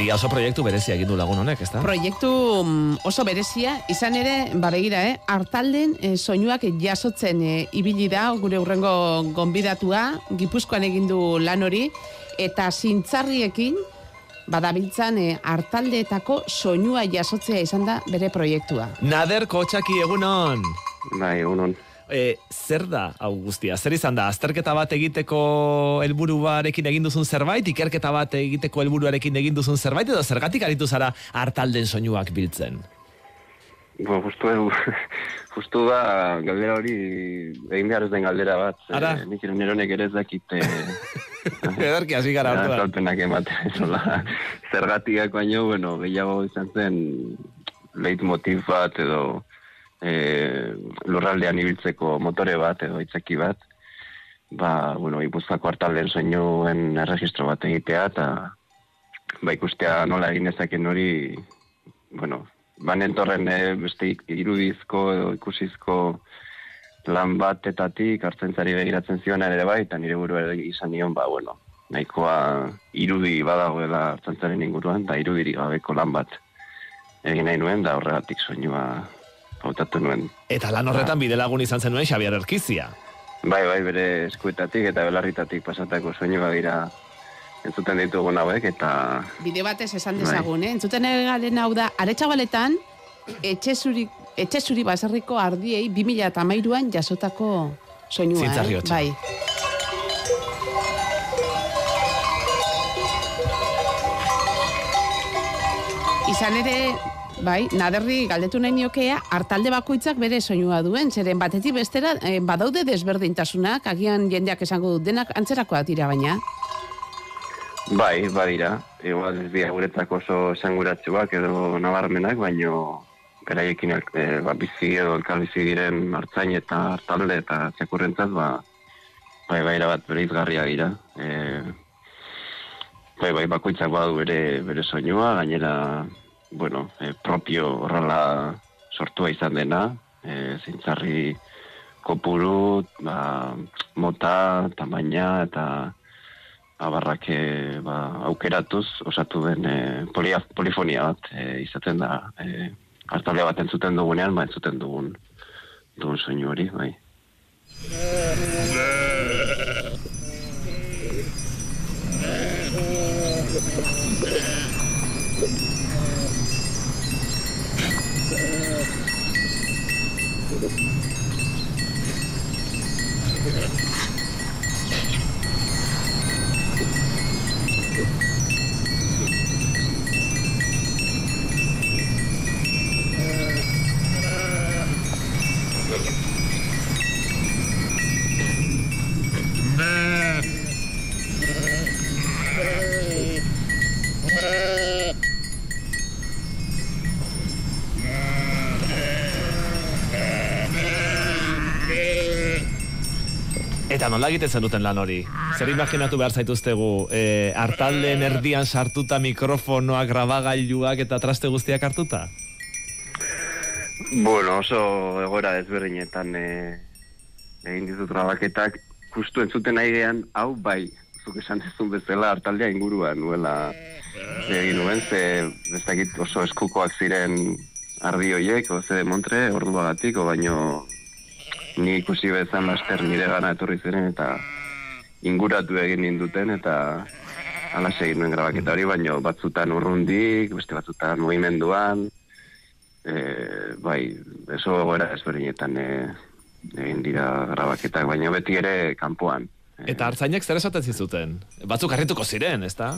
Maria oso proiektu berezia egin du lagun honek, ezta? Proiektu mm, oso berezia, izan ere, ba begira, eh? Artalden eh, soinuak jasotzen eh, ibili da, gure urrengo gonbidatua, Gipuzkoan egin du lan hori, eta zintzarriekin, badabiltzan eh, artaldeetako soinua jasotzea izan da bere proiektua. Nader kotxaki egunon! Bai, egunon. E, zer da, hau guztia? Zer izan da, azterketa bat egiteko helburuarekin egin duzun zerbait, ikerketa bat egiteko helburuarekin egin duzun zerbait, edo zergatik aritu zara artalden soinuak biltzen? Bo, justu, justu da, galdera hori, egin behar ez den galdera bat. ze Ara? nik neronek ere ez dakit, eh, Ederki hasi gara orduan. Azalpenak ematen, zola, zergatiak baino, bueno, gehiago izan zen, leitmotiv bat edo e, lurraldean ibiltzeko motore bat edo itzaki bat, ba, bueno, ipuzkako hartalden soinuen erregistro bat egitea, eta ba, ikustea nola egin ezaken hori, bueno, banentorren e, beste irudizko edo ikusizko lan batetatik hartzentzari begiratzen zion ere bai, eta nire buru ere izan nion, ba, bueno, nahikoa irudi badagoela hartzentzaren inguruan, eta irudirik gabeko lan bat egin nahi nuen, da horregatik soinua hautatu nuen. Eta lan horretan bidelagun izan zenuen Xabier Erkizia. Bai, bai, bere eskuetatik eta belarritatik pasatako soinua dira entzuten ditugun hauek, eta Bide batez esan Bai. dezagun, eh? Entzuten garen hau da, aretxabaletan, etxe zuri, etxe zuri baserriko ardiei 2008an jasotako soinua, Zintzarri eh? Bai. Izan ere, bai, naderri galdetu nahi niokea, hartalde bakoitzak bere soinua duen, zeren batetik bestera, eh, badaude desberdintasunak, agian jendeak esango dut, denak antzerakoak dira baina. bai, badira, igual ez dira guretzako oso esanguratsuak edo nabarmenak, baino beraiekin e, ba, bizi edo elkarbizi diren hartzain eta hartalde eta txakurrentzat, ba, bai, bai, bat bereizgarria dira. E, bai, bai, bakoitzak badu bere, bere soinua, gainera, bueno, e, propio horrela sortua izan dena, e, zintzarri kopuru, ba, mota, tamaina eta abarrak e, ba, aukeratuz osatu den e, polia, polifonia bat e, izaten da e, hartalde bat entzuten dugunean, ba entzuten dugun dugun soinu hori, bai. Eta nola egiten zenuten lan hori? Zer imaginatu behar zaituztegu, e, artalden erdian sartuta mikrofonoak, grabagailuak eta traste guztiak hartuta? Bueno, oso egoera desberdinetan e, egin ditut grabaketak, justu entzuten airean, hau bai, zuk esan dezun bezala hartaldea inguruan nuela egin nuen, ze bezakit oso eskukoak ziren ardi hoiek, o ze montre, orduagatik, baino ni ikusi bezan laster nire gana etorri ziren eta inguratu egin ninduten eta ala egin nuen grabaketa hori, baino batzutan urrundik, beste batzutan mugimenduan, e, bai, eso egoera ezberdinetan e, egin dira grabaketak, baina beti ere kanpoan. Eta hartzainek zer esaten zizuten? Batzuk harrituko ziren, ezta?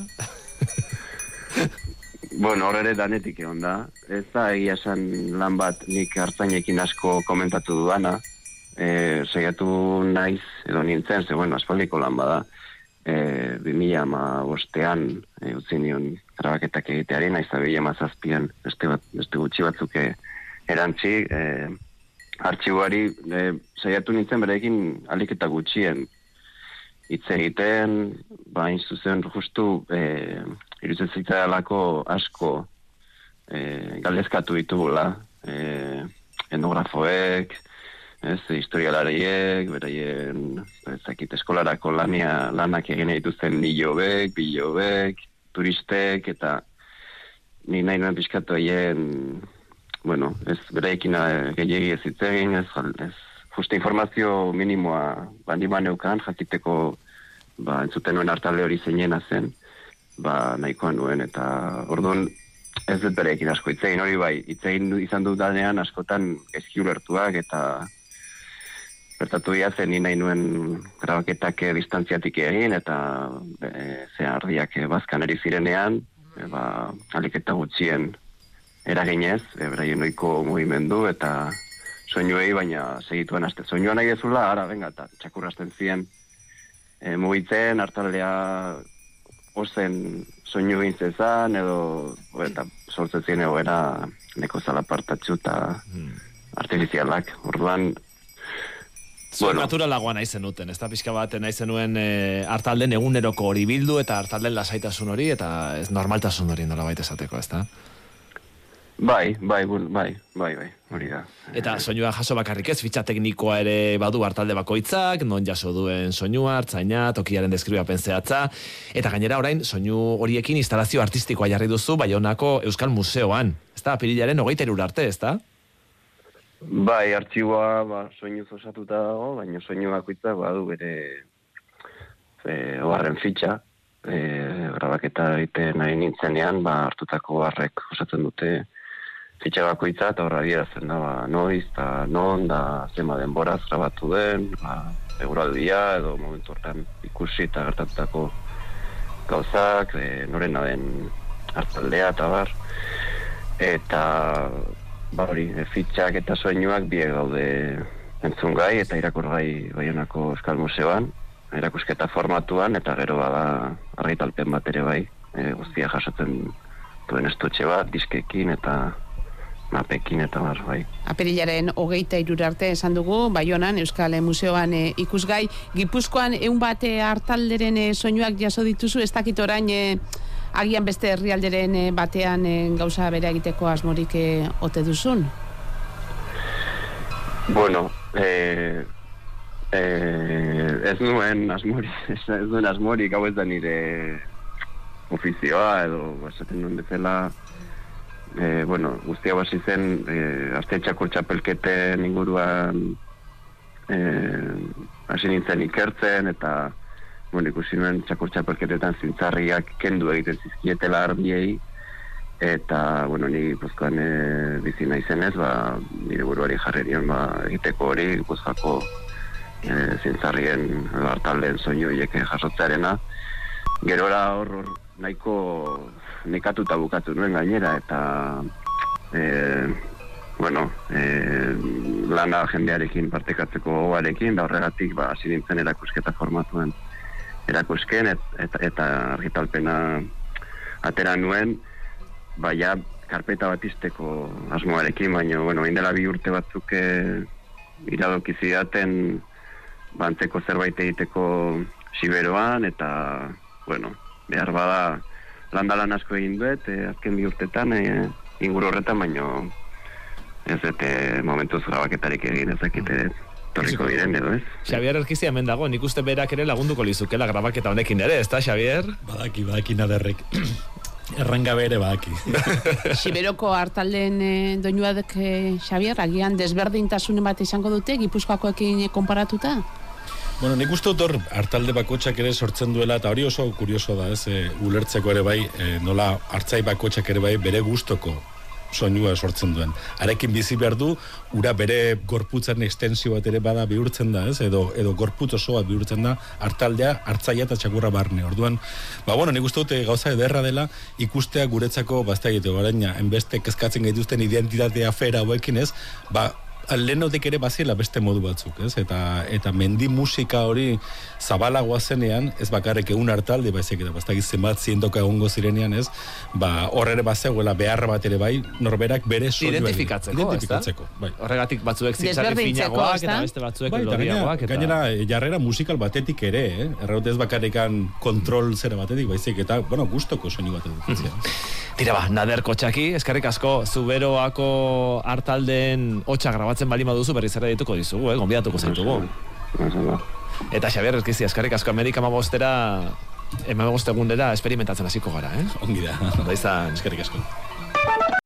Bueno, hor ere danetik egon da. Ez da egia esan lan bat nik hartzainekin asko komentatu dudana. E, saiatu naiz, edo nintzen, ze bueno, aspaldiko lan bada. E, 2000 ama bostean e, utzi nion grabaketak egiteari, naiz da 2000 ama zazpian beste, bat, beste gutxi batzuk e, erantzi. E, artxibuari e, saiatu nintzen berekin alik eta gutxien hitz egiten, ba, hain zuzen justu e, irutzen zitzaialako asko e, galdezkatu ditugula, e, etnografoek, ez, historialariek, beraien, ezakit, eskolarako lania, lanak egin dituzten nilobek, bilobek, turistek, eta ni nahi nuen pixkatu egin, bueno, ez beraiekin eh, gehiagi ez hitz egin, ez, ez justa informazio minimoa bandi neukan, jakiteko ba, entzuten nuen hartalde hori zeinena zen, ba, nahikoa nuen, eta orduan ez dut berekin asko itzein hori bai, itzein izan dut danean askotan ezki ulertuak eta bertatu dira zen nahi nuen grabaketak distantziatik egin eta e, ze ardiak e, bazkan eri zirenean, e, ba, aliketa gutxien eraginez, e, beraien noiko mugimendu eta soinuei baina segituen aste. Soinua nahi ezula, ara, venga, eta txakurrasten ziren e, mugitzen, hartaldea ozen soinu gintzezan, edo, eta sortzetzen egoera neko zalapartatxu eta hmm. artifizialak. Orduan, Zuen bueno. naturalagoa nahi zenuten, ez da pixka bat nahi zenuen e, hartalden eguneroko hori bildu eta hartalden lasaitasun hori eta ez normaltasun hori nola baita esateko, ez da? Bai, bai, bai, bai, bai, hori da. Eta soinua jaso bakarrik ez, fitxa teknikoa ere badu hartalde bakoitzak, non jaso duen soinua, hartzaina, tokiaren deskribia penseatza, eta gainera orain, soinu horiekin instalazio artistikoa jarri duzu, bai honako Euskal Museoan, ez da, pirilaren hogeita arte, ez da? Bai, artxiboa ba, soinu osatuta dago, baina soinu bakoitza badu bere e, oharren fitxa. E, grabaketa egiten nahi nintzenean, ba, hartutako barrek osatzen dute fitxa bakoitza, eta horra zen da, ba, noiz, eta non, da, zema denboraz grabatu den, ba, eguraldia, edo momentu horretan ikusi eta gertatutako gauzak, e, norena den hartaldea, eta bar, eta ba hori, e, fitxak eta soinuak biek gaude entzun gai eta irakurgai baionako Euskal Museoan, erakusketa formatuan eta gero bada argitalpen bat ere bai, e, guztia jasotzen duen estutxe bat, diskekin eta mapekin eta bar, bai. Aperilaren hogeita irurarte esan dugu, Baionan, Euskal Museoan e, ikusgai, Gipuzkoan eun bate hartalderen e, soinuak jaso dituzu, ez dakit orain e, agian beste herrialderen eh, batean e, gauza bere egiteko asmorik e, ote duzun? Bueno, e, e, ez nuen asmori, ez, nuen asmori, gau ez da nire ofizioa edo esaten nuen bezala e, bueno, guztia basi zen e, azte txakur txapelketen inguruan e, hasi nintzen ikertzen eta bueno, ikusi nuen txakur txapelketetan zintzarriak kendu egiten zizkietela arbiei, eta, bueno, ni puzkoan e, bizi nahi zenez, ba, nire buruari jarrerian, ba, egiteko hori, puzkako e, zintzarrien hartalden soinu hieke jasotzearena. Gerora hor, hor nahiko nekatuta bukatu nuen gainera, eta e, bueno, e, lana jendearekin partekatzeko gogarekin, da horregatik, ba, asirintzen erakusketa formatuen erakusken et, et, eta argitalpena atera nuen baina karpeta bat izteko asmoarekin, baina bueno, indela bi urte batzuk e, iradoki zidaten bantzeko zerbait egiteko siberoan eta bueno, behar bada landalan asko egin duet e, azken bi urtetan e, inguru horretan, baina ez dute momentuz grabaketarik egin ezakite torriko diren edo, ez? Xavier Erkizia hemen dago, nik uste berak ere lagunduko lizukela grabaketa honekin ere, ez da, Xavier? Badaki, badaki naderrek. Erranga bere badaki. Siberoko hartalden e, doinua dek, e, Xavier, agian desberdintasun bat izango dute, gipuzkoakoekin konparatuta? Bueno, nik uste dut hartalde bakotxak ere sortzen duela, eta hori oso kurioso da, ez, e, ulertzeko ere bai, e, nola hartzai bakotxak ere bai bere gustoko soinua sortzen duen. Arekin bizi behar du, ura bere gorputzaren extensio bat ere bada bihurtzen da, ez? Edo, edo gorput osoa bihurtzen da, hartaldea, hartzaia eta txakurra barne. Orduan, ba, bueno, nik uste dute gauza ederra dela, ikustea guretzako, bazta egite, oraina, enbeste kezkatzen gaituzten identitatea fera hauekin, ez? Ba, lehenotek ere baziela beste modu batzuk, ez? Eta, eta mendi musika hori zabalagoa zenean, ez bakarrik egun hartalde, baizik eta bastak zenbat zientoka egongo zirenean, ez? Ba, horre ere bazegoela beharra bat ere bai, norberak bere soinu identifikatzeko, identifikatzeko, bai. Horregatik batzuek zitzarri finagoak eta beste batzuek bai, lodiagoak. Eta... Gainera, jarrera musikal batetik ere, eh? Erraut ez bakarrikan kontrol zera batetik, baizik eta, bueno, gustoko soinu batetik. Tira ba, nader kotxaki, eskarrik asko, zuberoako hartalden hotxa grabatzen bali maduzu berriz ere dituko dizugu, eh? Gonbidatuko zaitugu. Eta Xabier, ezkizia, eskarrik asko Amerika mabostera Ema egunera experimentatzen hasiko gara, eh? Ongi da. Da izan, Eskerrik asko.